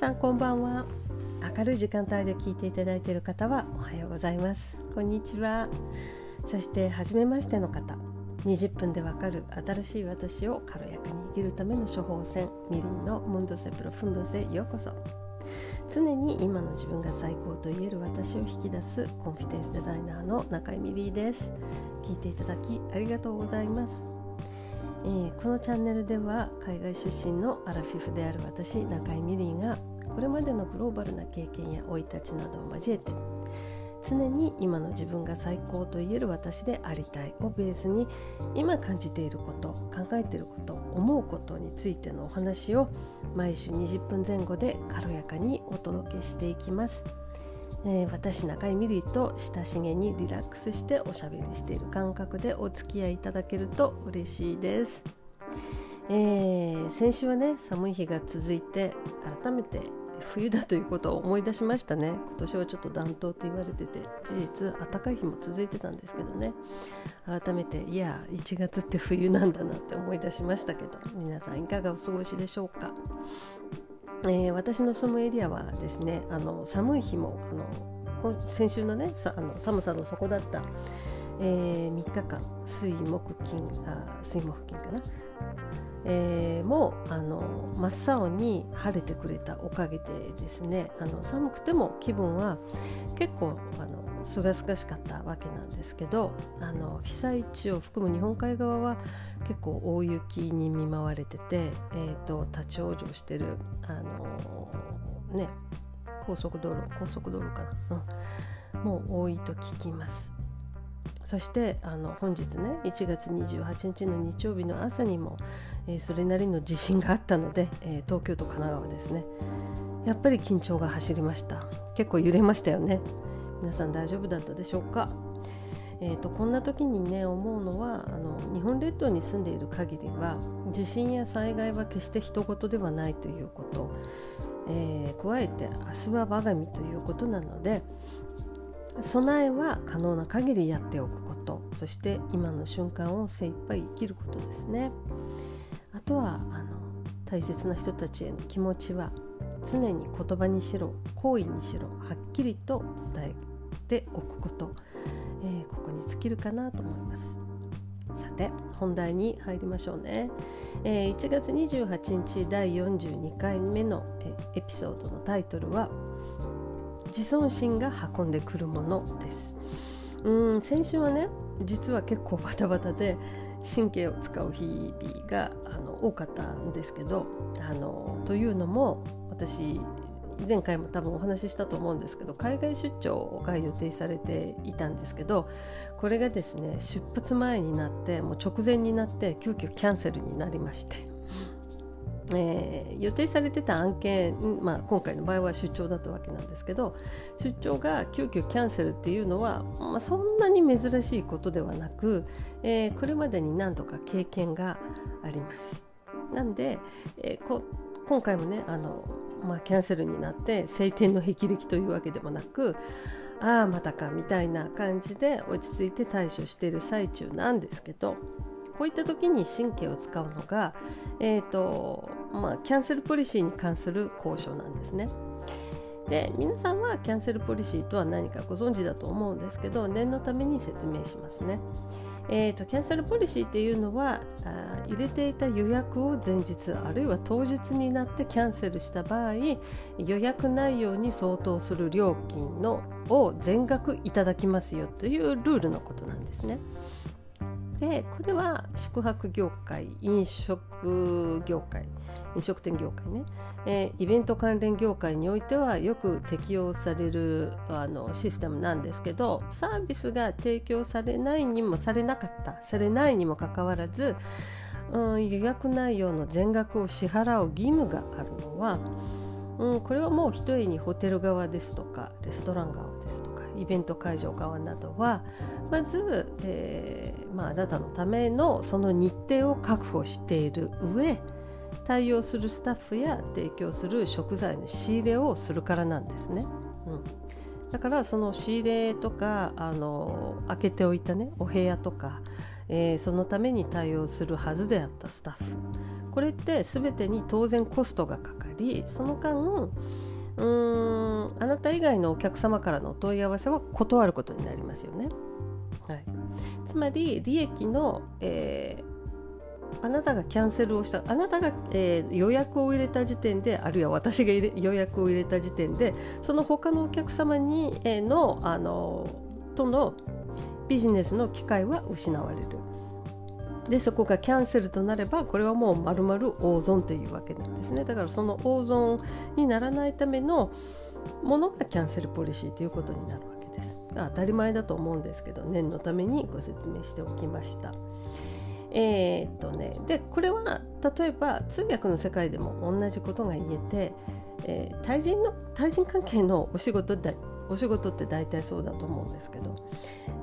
さんこんばんは。明るい時間帯で聞いていただいている方はおはようございます。こんにちは。そして初めましての方20分でわかる新しい私を軽やかに生きるための処方箋ミリーのムンドセプロフンドセようこそ。常に今の自分が最高と言える私を引き出すコンフィデンスデザイナーの中井ミリーです。聞いていただきありがとうございます。えー、このチャンネルでは海外出身のアラフィフである私中井ミリーがこれまでのグローバルな経験や生い立ちなどを交えて常に今の自分が最高と言える私でありたいをベースに今感じていること考えていること思うことについてのお話を毎週20分前後で軽やかにお届けしていきます。えー、私中井ミリーと親しげにリラックスしておしゃべりしている感覚でお付き合いいただけると嬉しいです、えー、先週はね寒い日が続いて改めて冬だということを思い出しましたね。今年はちょっと暖冬って言われてて事実暖かい日も続いてたんですけどね。改めていや1月って冬なんだなって思い出しましたけど皆さんいかがお過ごしでしょうか。えー、私の住むエリアはですねあの寒い日もあの先週のねあの寒さの底だった、えー、3日間水木金あ水木金かな、えー、もうあの真っ青に晴れてくれたおかげでですねあの寒くても気分は結構あのすがすがしかったわけなんですけどあの被災地を含む日本海側は結構大雪に見舞われてて、えーと、立ち往生してるあのね高速道路高速道路かな、うん、もう多いと聞きます。そしてあの本日ね1月28日の日曜日の朝にも、えー、それなりの地震があったので、えー、東京都神奈川ですね。やっぱり緊張が走りました。結構揺れましたよね。皆さん大丈夫だったでしょうか？えーと、こんな時にね思うのはあの日本列島に住んでいる限りは地震や災害は決して人事ではないということ、えー、加えて明日は我が身ということなので備えは可能な限りやっておくこと。そして今の瞬間を精一杯生きることですね。あとはあの大切な人たちへの気持ちは常に言葉にしろ行為にしろはっきりと伝えておくこと、えー、ここに尽きるかなと思います。さて本題に入りましょうね、えー、1月28日第42回目のエピソードのタイトルは自尊心が運んでくるものです。うん先週はね実は結構バタバタで神経を使う日々があの多かったんですけどあのというのも私前回も多分お話ししたと思うんですけど海外出張が予定されていたんですけどこれがですね出発前になってもう直前になって急遽キャンセルになりまして、えー、予定されてた案件、まあ、今回の場合は出張だったわけなんですけど出張が急遽キャンセルっていうのは、まあ、そんなに珍しいことではなく、えー、これまでに何度か経験があります。なんで、えー、こ今回もねあのまあ、キャンセルになって晴天の霹靂というわけでもなくああまたかみたいな感じで落ち着いて対処している最中なんですけどこういった時に神経を使うのが、えーとまあ、キャンセルポリシーに関する交渉なんですね。で皆さんはキャンセルポリシーとは何かご存知だと思うんですけど念のために説明しますね。えーと、キャンセルポリシーっていうのはあ入れていた予約を前日あるいは当日になってキャンセルした場合予約内容に相当する料金のを全額いただきますよというルールのことなんですね。でこれは宿泊業界飲食業界飲食店業界ね、えー、イベント関連業界においてはよく適用されるあのシステムなんですけどサービスが提供されないにもされなかったされないにもかかわらず、うん、予約内容の全額を支払う義務があるのは、うん、これはもうひとえにホテル側ですとかレストラン側ですとかイベント会場側などはまず、えーまあ、あなたのためのその日程を確保している上対応するスタッフや提供する食材の仕入れをするからなんですね。うん、だからその仕入れとかあの開けておいたねお部屋とか、えー、そのために対応するはずであったスタッフこれって全てに当然コストがかかりその間うーんあなた以外のお客様からのお問い合わせは断ることになりますよね。はい、つまり利益の、えー、あなたがキャンセルをしたあなたが、えー、予約を入れた時点であるいは私が予約を入れた時点でその他のお客様に、えー、のあのとのビジネスの機会は失われる。でそこがキャンセルとなればこれはもうまるまる大損っていうわけなんですね。だからその大損にならないためのものがキャンセルポリシーということになるわけです。当たり前だと思うんですけど念のためにご説明しておきました。えー、っとねでこれは例えば通訳の世界でも同じことが言えて、えー、対人の対人関係のお仕事でお仕事って大体そうだと思うんですけど、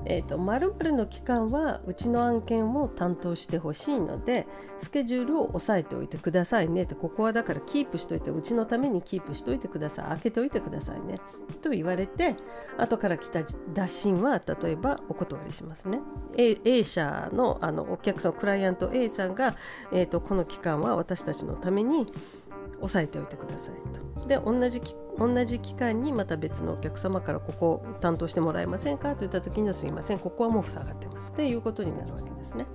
えーと、〇〇の期間はうちの案件を担当してほしいのでスケジュールを押さえておいてくださいね。ってここはだからキープしといてうちのためにキープしといてください。開けておいてくださいね。と言われて後から来た打診は例えばお断りしますね。A, A 社のあのお客さんクライアント A さんが、えーとこの期間は私たちのために押さえておいてくださいと。で同じ同じ期間にまた別のお客様からここを担当してもらえませんかといった時にはすいません。ここはもう塞がってます。っていうことになるわけですね。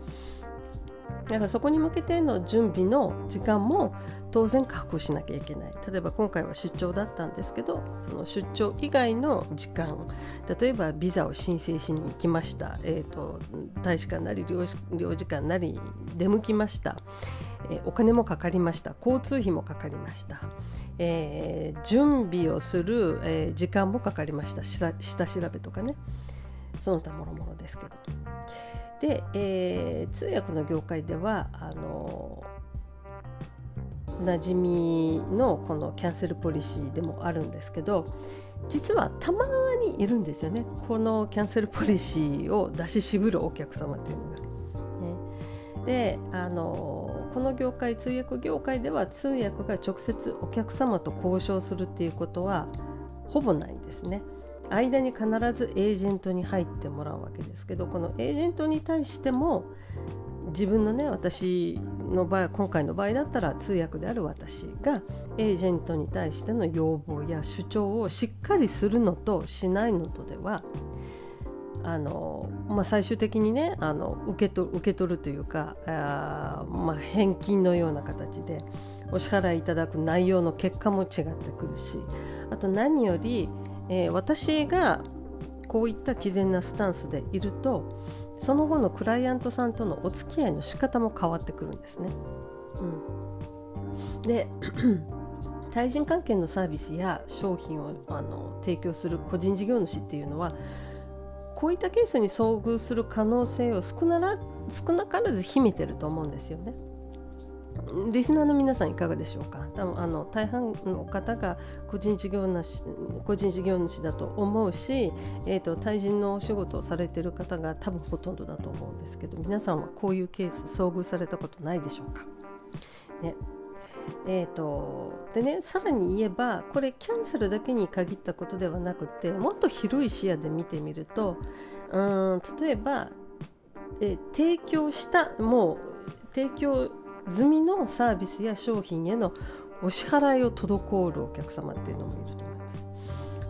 だからそこに向けての準備の時間も当然確保しなきゃいけない。例えば今回は出張だったんですけどその出張以外の時間例えばビザを申請しに行きました、えーと、大使館なり領事館なり出向きました、え、お金もかかりました。交通費もかかりました、えー、準備をする、えー、時間もかかりました。下調べとかね。その他もろもろですけど。で、えー、通訳の業界ではあの馴染みのこのキャンセルポリシーでもあるんですけど実はたまにいるんですよね。このキャンセルポリシーを出し渋るお客様っていうのが。ね、であのこの業界通訳業界では通訳が直接お客様と交渉するっていうことはほぼないんですね。間に必ずエージェントに入ってもらうわけですけどこのエージェントに対しても自分のね私の場合今回の場合だったら通訳である私がエージェントに対しての要望や主張をしっかりするのとしないのとではあの、まあ、最終的にねあの受けと受け取るというかあ、まあ、返金のような形でお支払いいただく内容の結果も違ってくるしあと何より、えー、私がこういった毅然なスタンスでいるとその後のクライアントさんとのお付き合いの仕方も変わってくるんですね。うん、で 対人関係のサービスや商品をあの提供する個人事業主っていうのはこういったケースに遭遇する可能性を少なら少なからず秘めてると思うんですよね。リスナーの皆さんいかがでしょうか？多分あの大半の方が個人事業主個人事業主だと思うし、えーと、対人のお仕事をされてる方が多分ほとんどだと思うんですけど皆さんはこういうケース遭遇されたことないでしょうか、ね。えーと、でねさらに言えばこれキャンセルだけに限ったことではなくてもっと広い視野で見てみるとうん例えば、え提供したもう提供済みのサービスや商品へのお支払いを滞るお客様っていうのもいると思います。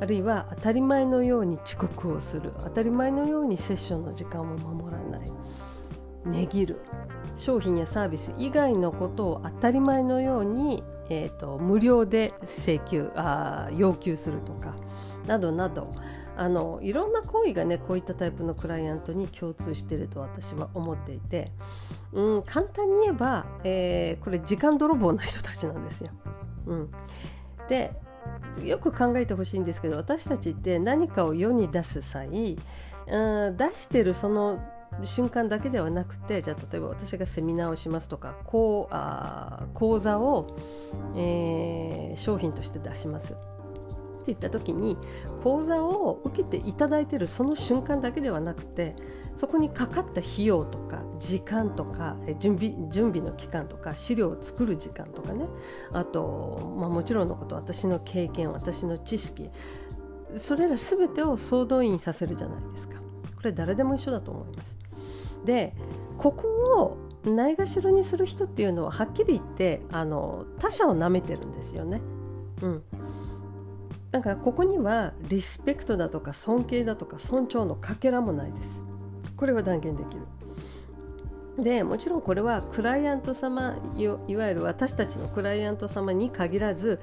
あるいは当たり前のように遅刻をする当たり前のようにセッションの時間を守らない。値切る。商品やサービス以外のことを当たり前のように、えーと、無料で請求あ要求するとかなどなど。あのいろんな行為がねこういったタイプのクライアントに共通してると私は思っていて、うん、簡単に言えば、えー、これ時間泥棒な人たちなんですよ。うん、でよく考えてほしいんですけど私たちって何かを世に出す際、うん、出してるその瞬間だけではなくてじゃあ例えば私がセミナーをしますとかこうあ講座を、えー、商品として出します。って言った時に講座を受けていただいているその瞬間だけではなくてそこにかかった費用とか時間とか準備準備の期間とか資料を作る時間とかね。あと、まあ、もちろんのこと私の経験私の知識それら全てを総動員させるじゃないですか。これ誰でも一緒だと思いますでここをないがしろにする人っていうのははっきり言ってあの他者をなめてるんですよね。うん、だからここにはリスペクトだとか尊敬だとか尊重のかけらもないです。これは断言できる。でもちろんこれはクライアント様いわゆる私たちのクライアント様に限らず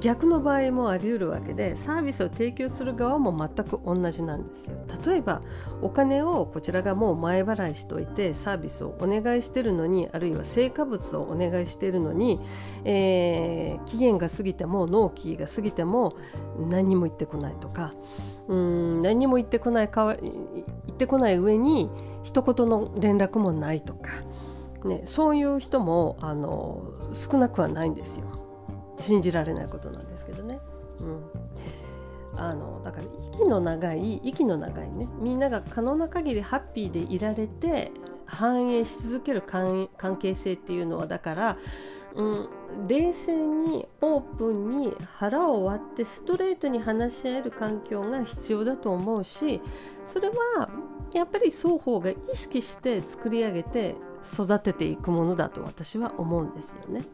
逆の場合もあり得るわけでサービスを提供する側も全く同じなんですよ。例えばお金をこちらがもう前払いしておいてサービスをお願いしてるのにあるいは成果物をお願いしてるのに、えー、期限が過ぎても納期が過ぎても何も言ってこないとかうん何も言ってこないかわ言ってこない上に一言の連絡もないとか、ね、そういう人もあの少なくはないんですよ。信じられないことなんですけどね。うん。あのだから息の長い息の長いね。みんなが可能な限りハッピーでいられて反映し続ける関係性っていうのはだから、うん、冷静にオープンに腹を割ってストレートに話し合える環境が必要だと思うしそれはやっぱり双方が意識して作り上げて育てていくものだと私は思うんですよね。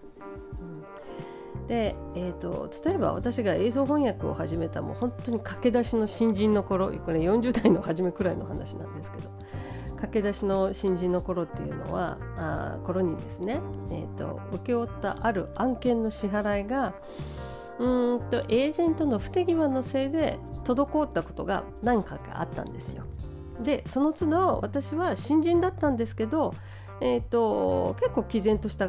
で、えーと、例えば私が映像翻訳を始めたもう本当に駆け出しの新人の頃これ40代の初めくらいの話なんですけど駆け出しの新人の頃っていうのはあ頃にですね、えーと、請け負ったある案件の支払いがうんとエージェントの不手際のせいで滞ったことが何回かあったんですよ。でその都度私は新人だったんですけど、えーと、結構毅然とした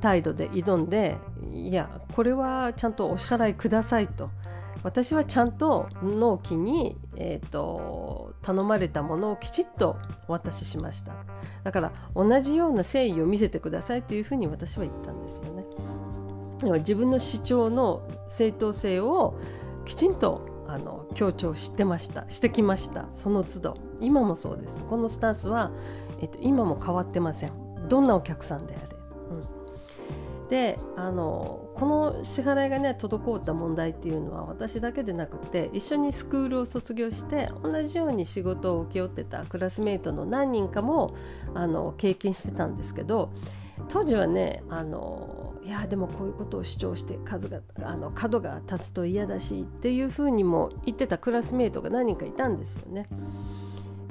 態度で挑んでいやこれはちゃんとお支払いくださいと。私はちゃんと納期に、えーと、頼まれたものをきちっとお渡ししました。だから同じような誠意を見せてくださいというふうに私は言ったんですよね。自分の主張の正当性をきちんとあの強調してましたしてきました。その都度。今もそうです。このスタンスは、えっと、今も変わってません。どんなお客さんであれ、うん、であのこの支払いがね滞った問題っていうのは私だけでなくて一緒にスクールを卒業して同じように仕事を請け負ってたクラスメートの何人かもあの経験してたんですけど当時はねあのいやでもこういうことを主張して数があの角が立つと嫌だしっていうふうにも言ってたクラスメートが何人かいたんですよね。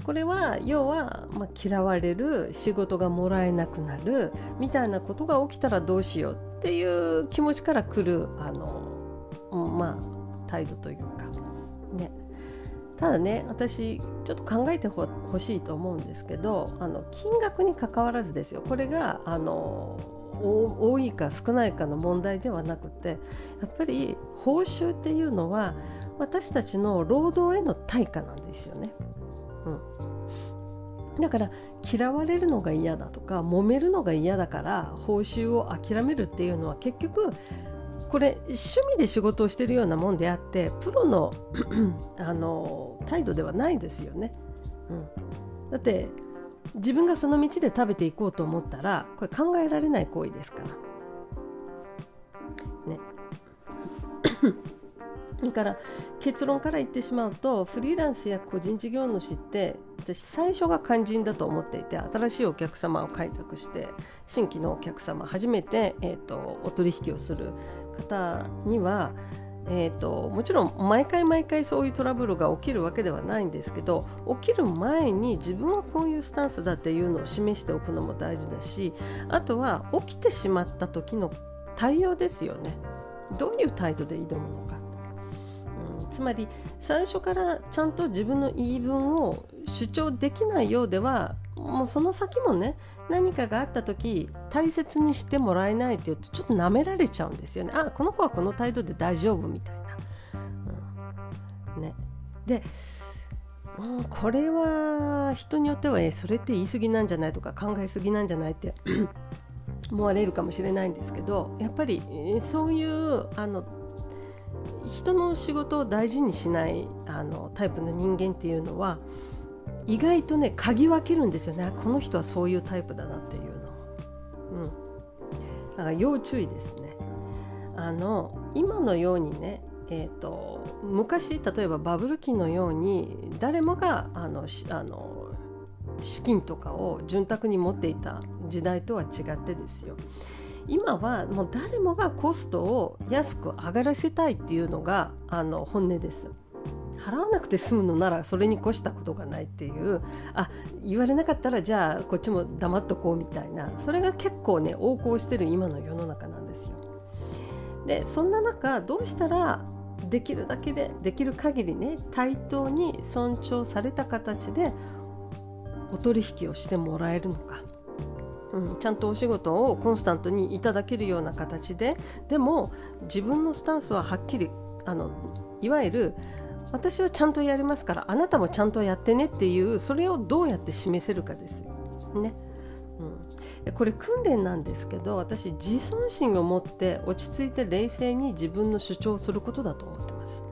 これは要は、まあ、嫌われる仕事がもらえなくなるみたいなことが起きたらどうしようっていう気持ちから来るあの、まあ、態度というかねただね私ちょっと考えてほしいと思うんですけどあの金額にかかわらずですよこれがあの多いか少ないかの問題ではなくてやっぱり報酬っていうのは私たちの労働への対価なんですよね。うん、だから嫌われるのが嫌だとか揉めるのが嫌だから報酬を諦めるっていうのは結局これ趣味で仕事をしてるようなもんであってプロの あの態度ではないですよね。うん、だって自分がその道で食べていこうと思ったらこれ考えられない行為ですから。ね。だから結論から言ってしまうとフリーランスや個人事業主って私最初が肝心だと思っていて新しいお客様を開拓して新規のお客様初めて、えーとお取引をする方にはえーと、もちろん毎回毎回そういうトラブルが起きるわけではないんですけど起きる前に自分はこういうスタンスだっていうのを示しておくのも大事だしあとは起きてしまった時の対応ですよね。どういう態度で挑むのか、うん、つまり最初からちゃんと自分の言い分を主張できないようではもうその先もね何かがあった時大切にしてもらえないって言うとちょっと舐められちゃうんですよね。あこの子はこの態度で大丈夫みたいな。うん、ね、で、うん、これは人によっては、えそれって言い過ぎなんじゃないとか考えすぎなんじゃないって思われるかもしれないんですけどやっぱりそういうあの人の仕事を大事にしないあのタイプの人間っていうのは意外とね嗅ぎ分けるんですよね。この人はそういうタイプだなっていうの。うん。だから要注意ですね。あの今のようにねえーと、昔例えばバブル期のように誰もがあのあの資金とかを潤沢に持っていた時代とは違ってですよ。今はもう誰もがコストを安く上がらせたいっていうのがあの本音です。払わなくて済むのならそれに越したことがないっていうあ言われなかったらじゃあこっちも黙っとこうみたいなそれが結構ね横行してる今の世の中なんですよ。でそんな中どうしたらできるだけでできる限りね対等に尊重された形でお取引をしてもらえるのか。うん、ちゃんとお仕事をコンスタントにいただけるような形ででも自分のスタンスははっきりあのいわゆる私はちゃんとやりますからあなたもちゃんとやってねっていうそれをどうやって示せるかです。ねうん、これ訓練なんですけど私自尊心を持って落ち着いて冷静に自分の主張をすることだと思ってます。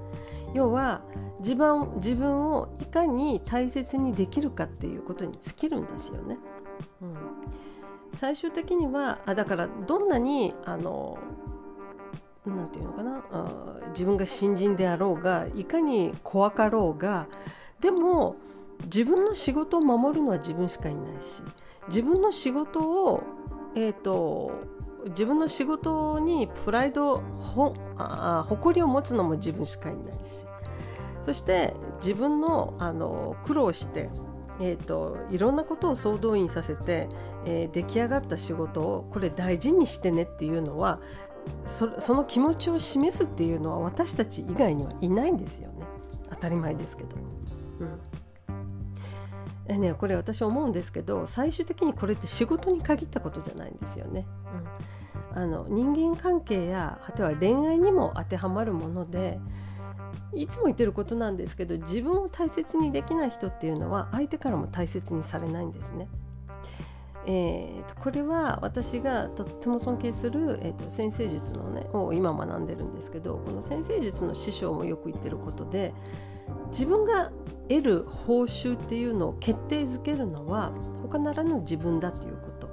要は自分自分をいかに大切にできるかっていうことに尽きるんですよね。うん、最終的にはあだからどんなにあのなんていうのかな？自分が新人であろうがいかに怖かろうがでも自分の仕事を守るのは自分しかいないし自分の仕事を、えーと、自分の仕事にプライドほあ誇りを持つのも自分しかいないしそして自分のあの苦労してえーと、いろんなことを総動員させて、えー、出来上がった仕事をこれ大事にしてねっていうのはそその気持ちを示すっていうのは私たち以外にはいないんですよね当たり前ですけど。うんえね、これ私思うんですけど最終的にこれって仕事に限ったことじゃないんですよね。うん、あの人間関係や果ては恋愛にも当てはまるものでいつも言ってることなんですけど自分を大切にできない人っていうのは相手からも大切にされないんですね。えーと、これは私がとっても尊敬する、えーと、先生術の、ね、を今学んでるんですけどこの先生術の師匠もよく言ってることで自分が得る報酬っていうのを決定づけるのは他ならぬ自分だっていうこと。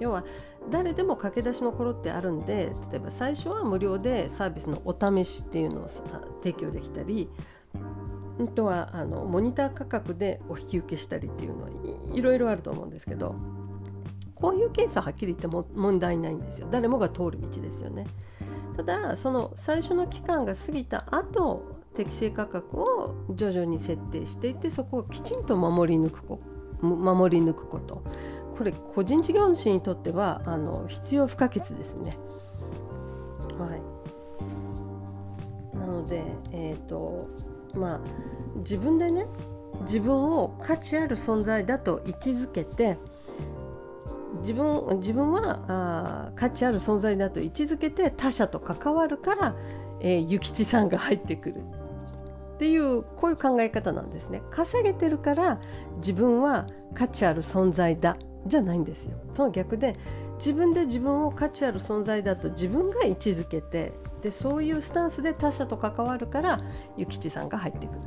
要は誰でも駆け出しの頃ってあるんで例えば最初は無料でサービスのお試しっていうのを提供できたりあとはあのモニター価格でお引き受けしたりっていうのはいろいろあると思うんですけどこういうケースははっきり言っても問題ないんですよ。誰もが通る道ですよね。ただその最初の期間が過ぎた後適正価格を徐々に設定していってそこをきちんと守り抜くこ守り抜くこと。これ個人事業主にとってはあの必要不可欠ですね。はい、なので、えーとまあ、自分でね自分を価値ある存在だと位置づけて自分自分はあ価値ある存在だと位置づけて他者と関わるから、えー、諭吉さんが入ってくるっていうこういう考え方なんですね。稼げてるから自分は価値ある存在だじゃないんですよ。その逆で自分で自分を価値ある存在だと自分が位置づけてでそういうスタンスで他者と関わるから諭吉さんが入ってくる。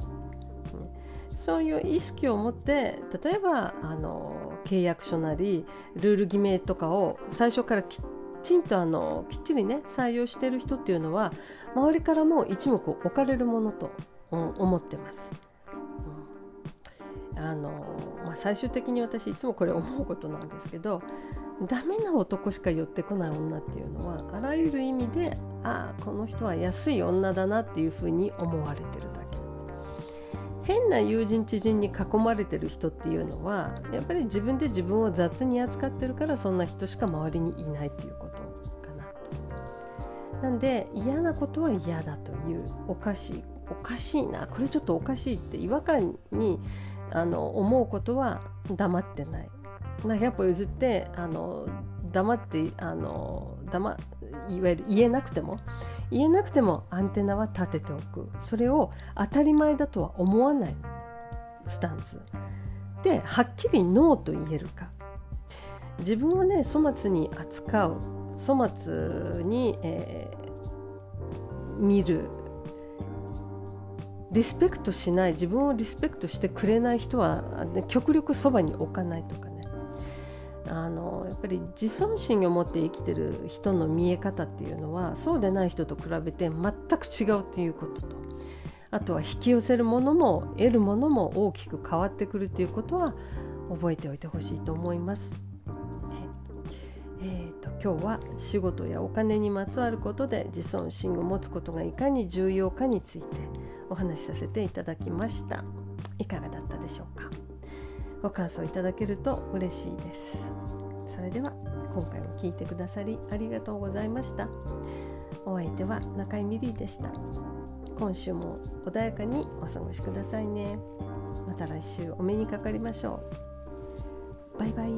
そういう意識を持って例えばあの契約書なりルール決めとかを最初からきちんとあのきっちりね採用してる人っていうのは周りからも一目置かれるものと思ってます。あのまあ、最終的に私いつもこれ思うことなんですけどダメな男しか寄ってこない女っていうのはあらゆる意味でああこの人は安い女だなっていうふうに思われてるだけ変な友人知人に囲まれてる人っていうのはやっぱり自分で自分を雑に扱ってるからそんな人しか周りにいないっていうことかなと。なんで嫌なことは嫌だというおかしいおかしいなこれちょっとおかしいって違和感にあの思うことは黙ってない。100歩譲ってあの黙ってあの黙いわゆる言えなくても言えなくてもアンテナは立てておく。それを当たり前だとは思わないスタンス。ではっきりノーと言えるか。自分をね粗末に扱う。粗末に、えー、見る。リスペクトしない。自分をリスペクトしてくれない人は、ね、極力そばに置かないとかね。あのやっぱり自尊心を持って生きてる人の見え方っていうのはそうでない人と比べて全く違うっていうことと。あとは引き寄せるものも得るものも大きく変わってくるっていうことは覚えておいてほしいと思います。えーと、今日は仕事やお金にまつわることで自尊心を持つことがいかに重要かについてお話しさせていただきました。いかがだったでしょうか？ご感想いただけると嬉しいです。それでは今回も聞いてくださりありがとうございました。お相手は中井美里でした。今週も穏やかにお過ごしくださいね。また来週お目にかかりましょう。バイバイ。